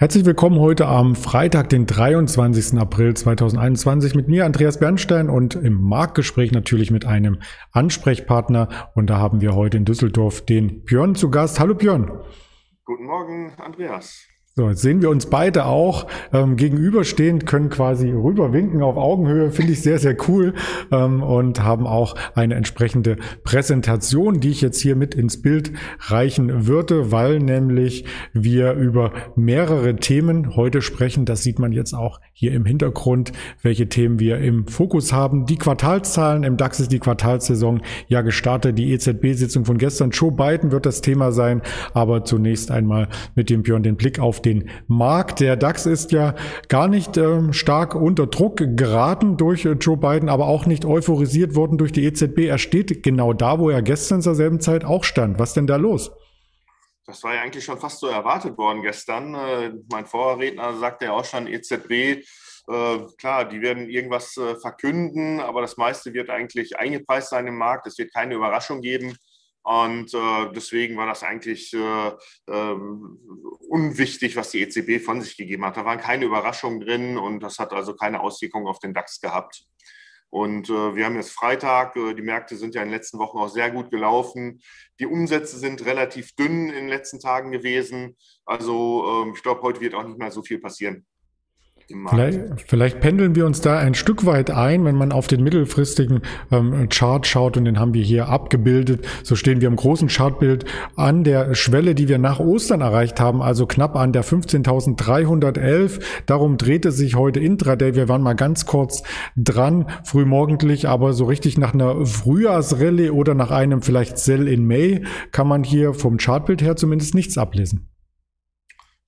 Herzlich willkommen heute am Freitag, den 23. April 2021 mit mir, Andreas Bernstein und im Marktgespräch natürlich mit einem Ansprechpartner. Und da haben wir heute in Düsseldorf den Björn zu Gast. Hallo Björn. Guten Morgen, Andreas. So, jetzt sehen wir uns beide auch ähm, gegenüberstehend, können quasi rüberwinken auf Augenhöhe, finde ich sehr, sehr cool ähm, und haben auch eine entsprechende Präsentation, die ich jetzt hier mit ins Bild reichen würde, weil nämlich wir über mehrere Themen heute sprechen. Das sieht man jetzt auch hier im Hintergrund, welche Themen wir im Fokus haben. Die Quartalszahlen, im DAX ist die Quartalssaison ja gestartet, die EZB-Sitzung von gestern. Joe Biden wird das Thema sein, aber zunächst einmal mit dem Björn den Blick auf den Markt. Der DAX ist ja gar nicht äh, stark unter Druck geraten durch äh, Joe Biden, aber auch nicht euphorisiert worden durch die EZB. Er steht genau da, wo er gestern zur selben Zeit auch stand. Was denn da los? Das war ja eigentlich schon fast so erwartet worden gestern. Äh, mein Vorredner sagte ja auch schon, EZB äh, klar, die werden irgendwas äh, verkünden, aber das meiste wird eigentlich eingepreist sein im Markt. Es wird keine Überraschung geben. Und äh, deswegen war das eigentlich äh, äh, unwichtig, was die EZB von sich gegeben hat. Da waren keine Überraschungen drin und das hat also keine Auswirkungen auf den DAX gehabt. Und äh, wir haben jetzt Freitag, äh, die Märkte sind ja in den letzten Wochen auch sehr gut gelaufen. Die Umsätze sind relativ dünn in den letzten Tagen gewesen. Also ähm, ich glaube, heute wird auch nicht mehr so viel passieren. Vielleicht, vielleicht, pendeln wir uns da ein Stück weit ein, wenn man auf den mittelfristigen ähm, Chart schaut und den haben wir hier abgebildet. So stehen wir im großen Chartbild an der Schwelle, die wir nach Ostern erreicht haben, also knapp an der 15.311. Darum drehte sich heute Intraday. Wir waren mal ganz kurz dran, frühmorgendlich, aber so richtig nach einer Frühjahrsrallye oder nach einem vielleicht Sell in May kann man hier vom Chartbild her zumindest nichts ablesen.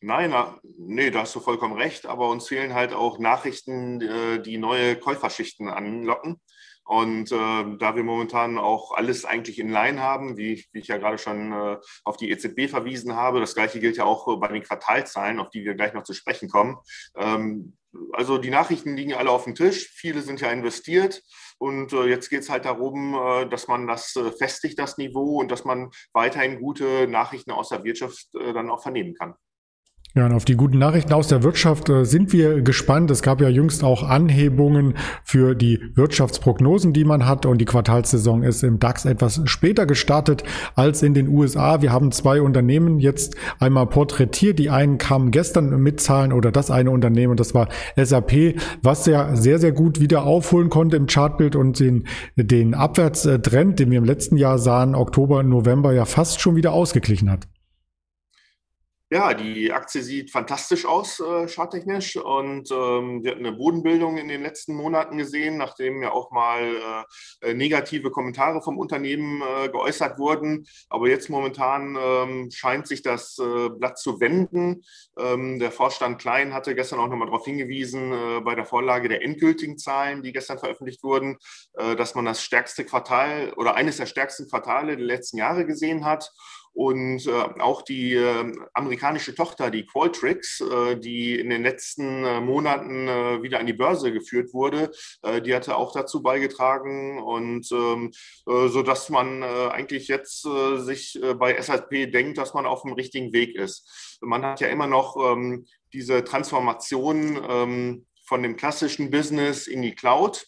Nein, na, nee, da hast du vollkommen recht, aber uns fehlen halt auch Nachrichten, äh, die neue Käuferschichten anlocken. Und äh, da wir momentan auch alles eigentlich in Line haben, wie, wie ich ja gerade schon äh, auf die EZB verwiesen habe, das gleiche gilt ja auch bei den Quartalzahlen, auf die wir gleich noch zu sprechen kommen. Ähm, also die Nachrichten liegen alle auf dem Tisch, viele sind ja investiert. Und äh, jetzt geht es halt darum, äh, dass man das äh, festigt, das Niveau, und dass man weiterhin gute Nachrichten aus der Wirtschaft dann auch vernehmen kann. Ja, und auf die guten Nachrichten aus der Wirtschaft äh, sind wir gespannt. Es gab ja jüngst auch Anhebungen für die Wirtschaftsprognosen, die man hat. Und die Quartalssaison ist im DAX etwas später gestartet als in den USA. Wir haben zwei Unternehmen jetzt einmal porträtiert. Die einen kamen gestern mit Zahlen oder das eine Unternehmen, das war SAP, was ja sehr, sehr gut wieder aufholen konnte im Chartbild und den, den Abwärtstrend, den wir im letzten Jahr sahen, Oktober, November ja fast schon wieder ausgeglichen hat. Ja, die Aktie sieht fantastisch aus, äh, charttechnisch. Und ähm, wir hatten eine Bodenbildung in den letzten Monaten gesehen, nachdem ja auch mal äh, äh, negative Kommentare vom Unternehmen äh, geäußert wurden. Aber jetzt momentan ähm, scheint sich das äh, Blatt zu wenden. Ähm, der Vorstand Klein hatte gestern auch nochmal darauf hingewiesen, äh, bei der Vorlage der endgültigen Zahlen, die gestern veröffentlicht wurden, dass man das stärkste Quartal oder eines der stärksten Quartale der letzten Jahre gesehen hat. Und äh, auch die äh, amerikanische Tochter, die Qualtrics, äh, die in den letzten äh, Monaten äh, wieder an die Börse geführt wurde, äh, die hatte auch dazu beigetragen. Und ähm, so dass man eigentlich jetzt sich bei SAP denkt, dass man auf dem richtigen Weg ist. Man hat ja immer noch ähm, diese Transformation ähm, von dem klassischen Business in die Cloud.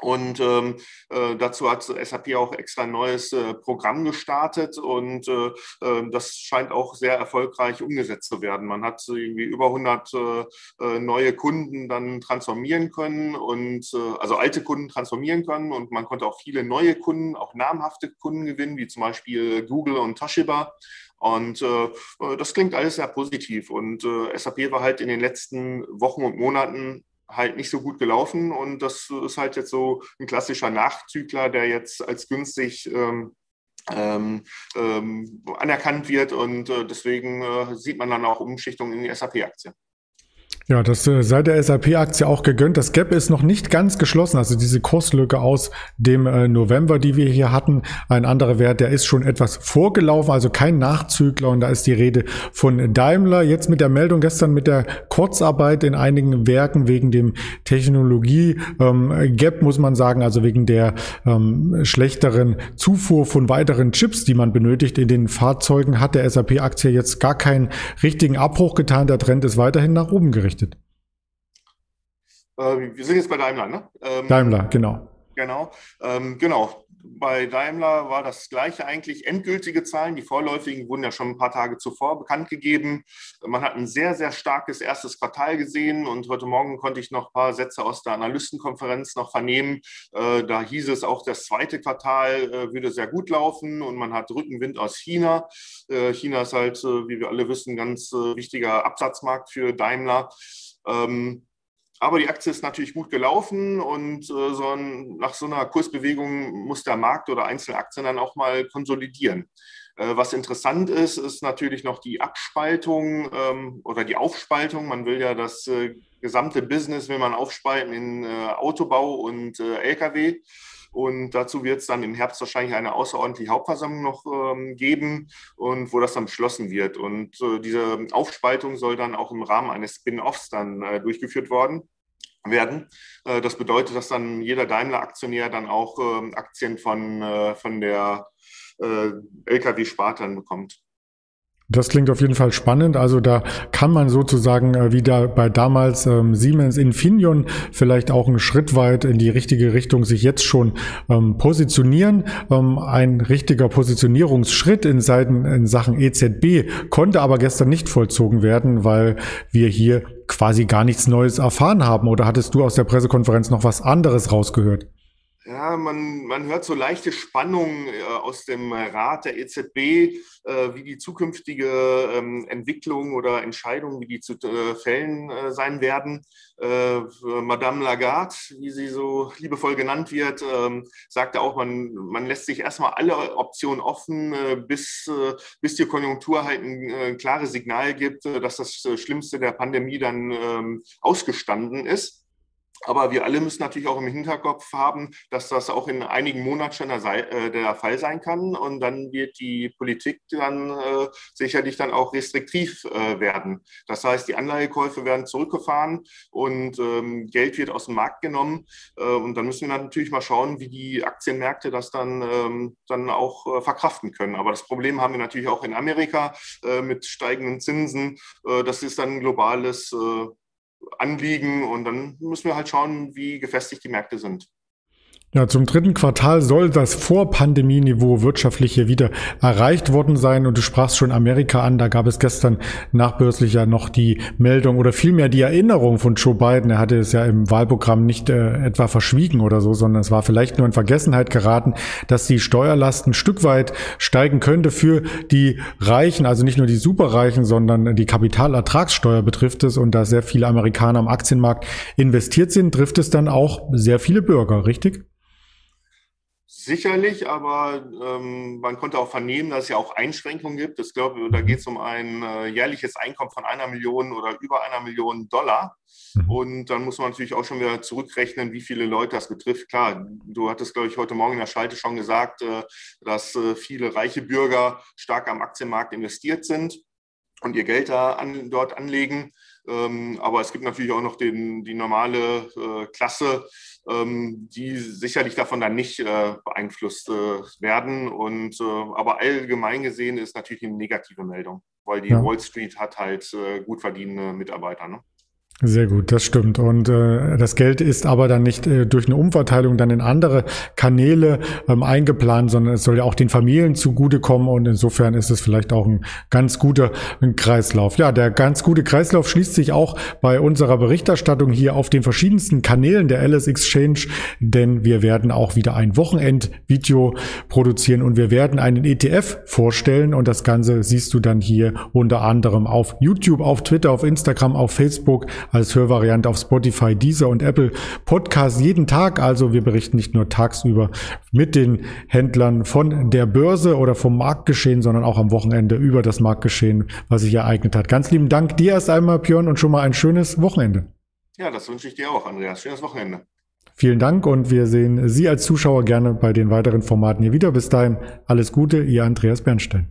Und ähm, äh, dazu hat SAP auch extra ein neues äh, Programm gestartet und äh, ähm, das scheint auch sehr erfolgreich umgesetzt zu werden. Man hat irgendwie über 100 äh, äh, neue Kunden dann transformieren können und äh, also alte Kunden transformieren können und man konnte auch viele neue Kunden, auch namhafte Kunden gewinnen, wie zum Beispiel Google und Toshiba. Und äh, das klingt alles sehr positiv. Und äh, SAP war halt in den letzten Wochen und Monaten halt nicht so gut gelaufen und das ist halt jetzt so ein klassischer Nachzügler, der jetzt als günstig ähm, ähm, ähm, anerkannt wird und äh, deswegen äh, sieht man dann auch Umschichtungen in die SAP-Aktie. Ja, das äh, sei der SAP-Aktie auch gegönnt. Das Gap ist noch nicht ganz geschlossen. Also diese Kurslücke aus dem äh, November, die wir hier hatten. Ein anderer Wert, der ist schon etwas vorgelaufen, also kein Nachzügler. Und da ist die Rede von Daimler. Jetzt mit der Meldung gestern mit der Kurzarbeit in einigen Werken wegen dem Technologie-Gap, ähm, muss man sagen, also wegen der ähm, schlechteren Zufuhr von weiteren Chips, die man benötigt in den Fahrzeugen, hat der SAP-Aktie jetzt gar keinen richtigen Abbruch getan. Der Trend ist weiterhin nach oben gerichtet berichtet. Äh, wir sind jetzt bei Daimler, ne? Ähm, Daimler, genau. Genau, ähm, genau. Bei Daimler war das gleiche eigentlich. Endgültige Zahlen, die vorläufigen wurden ja schon ein paar Tage zuvor bekannt gegeben. Man hat ein sehr, sehr starkes erstes Quartal gesehen und heute Morgen konnte ich noch ein paar Sätze aus der Analystenkonferenz noch vernehmen. Äh, da hieß es auch, das zweite Quartal äh, würde sehr gut laufen und man hat Rückenwind aus China. Äh, China ist halt, wie wir alle wissen, ganz äh, wichtiger Absatzmarkt für Daimler. Ähm, aber die Aktie ist natürlich gut gelaufen und äh, so ein, nach so einer Kursbewegung muss der Markt oder einzelne Aktien dann auch mal konsolidieren. Äh, was interessant ist, ist natürlich noch die Abspaltung ähm, oder die Aufspaltung. Man will ja das äh, gesamte Business will man aufspalten in äh, Autobau und äh, Lkw. Und dazu wird es dann im Herbst wahrscheinlich eine außerordentliche Hauptversammlung noch ähm, geben und wo das dann beschlossen wird. Und äh, diese Aufspaltung soll dann auch im Rahmen eines Spin-offs dann äh, durchgeführt worden werden. Äh, das bedeutet, dass dann jeder Daimler-Aktionär dann auch ähm, Aktien von, äh, von der äh, Lkw-Sparte bekommt. Das klingt auf jeden Fall spannend. Also da kann man sozusagen äh, wieder bei damals ähm, Siemens Infineon vielleicht auch einen Schritt weit in die richtige Richtung sich jetzt schon ähm, positionieren. Ähm, ein richtiger Positionierungsschritt in, Seiten, in Sachen EZB konnte aber gestern nicht vollzogen werden, weil wir hier quasi gar nichts Neues erfahren haben. Oder hattest du aus der Pressekonferenz noch was anderes rausgehört? Ja, man, man hört so leichte Spannungen äh, aus dem Rat der EZB, äh, wie die zukünftige ähm, Entwicklung oder Entscheidungen, wie die zu äh, fällen sein werden. Madame Lagarde, wie sie so liebevoll genannt wird, ähm, sagte auch, man, man lässt sich erstmal alle Optionen offen, bis, bis die Konjunktur halt ein klares Signal gibt, dass das Schlimmste der Pandemie dann ähm, ausgestanden ist. Aber wir alle müssen natürlich auch im Hinterkopf haben, dass das auch in einigen Monaten schon der, äh, der Fall sein kann. Und dann wird die Politik dann äh, sicherlich dann auch restriktiv äh, werden. Das heißt, die Anleihekäufe werden zurückgefahren und ähm, Geld wird aus dem Markt genommen. Äh, und dann müssen wir natürlich mal schauen, wie die Aktienmärkte das dann, ähm, dann auch äh, verkraften können. Aber das Problem haben wir natürlich auch in Amerika äh, mit steigenden Zinsen. das ist dann ein globales Anliegen und dann müssen wir halt schauen, wie gefestigt die Märkte sind. Ja, zum dritten Quartal soll das Vorpandemieniveau wirtschaftlich hier wieder erreicht worden sein. Und du sprachst schon Amerika an. Da gab es gestern nachbörslich ja noch die Meldung oder vielmehr die Erinnerung von Joe Biden. Er hatte es ja im Wahlprogramm nicht äh, etwa verschwiegen oder so, sondern es war vielleicht nur in Vergessenheit geraten, dass die Steuerlast ein Stück weit steigen könnte für die Reichen, also nicht nur die Superreichen, sondern die Kapitalertragssteuer betrifft es. Und da sehr viele Amerikaner am Aktienmarkt investiert sind, trifft es dann auch sehr viele Bürger, richtig? Sicherlich, aber ähm, man konnte auch vernehmen, dass es ja auch Einschränkungen gibt. Ich glaube, da geht es um ein äh, jährliches Einkommen von einer Million oder über einer Million Dollar. Mhm. Und dann muss man natürlich auch schon wieder zurückrechnen, wie viele Leute das betrifft. Klar, du hattest, glaube ich, heute Morgen in der Schalte schon gesagt, äh, dass äh, viele reiche Bürger stark am Aktienmarkt investiert sind und ihr Geld da an, dort anlegen. Ähm, aber es gibt natürlich auch noch den, die normale äh, Klasse, ähm, die sicherlich davon dann nicht äh, beeinflusst äh, werden. Und, äh, aber allgemein gesehen ist natürlich eine negative Meldung, weil die ja. Wall Street hat halt äh, gut verdienende Mitarbeiter. Ne? Sehr gut, das stimmt. Und äh, das Geld ist aber dann nicht äh, durch eine Umverteilung dann in andere Kanäle ähm, eingeplant, sondern es soll ja auch den Familien zugutekommen und insofern ist es vielleicht auch ein ganz guter Kreislauf. Ja, der ganz gute Kreislauf schließt sich auch bei unserer Berichterstattung hier auf den verschiedensten Kanälen der Alice Exchange, denn wir werden auch wieder ein Wochenendvideo produzieren und wir werden einen ETF vorstellen und das Ganze siehst du dann hier unter anderem auf YouTube, auf Twitter, auf Instagram, auf Facebook als Hörvariante auf Spotify, Deezer und Apple Podcasts jeden Tag. Also wir berichten nicht nur tagsüber mit den Händlern von der Börse oder vom Marktgeschehen, sondern auch am Wochenende über das Marktgeschehen, was sich ereignet hat. Ganz lieben Dank dir erst einmal, Björn, und schon mal ein schönes Wochenende. Ja, das wünsche ich dir auch, Andreas. Schönes Wochenende. Vielen Dank und wir sehen Sie als Zuschauer gerne bei den weiteren Formaten hier wieder. Bis dahin alles Gute, Ihr Andreas Bernstein.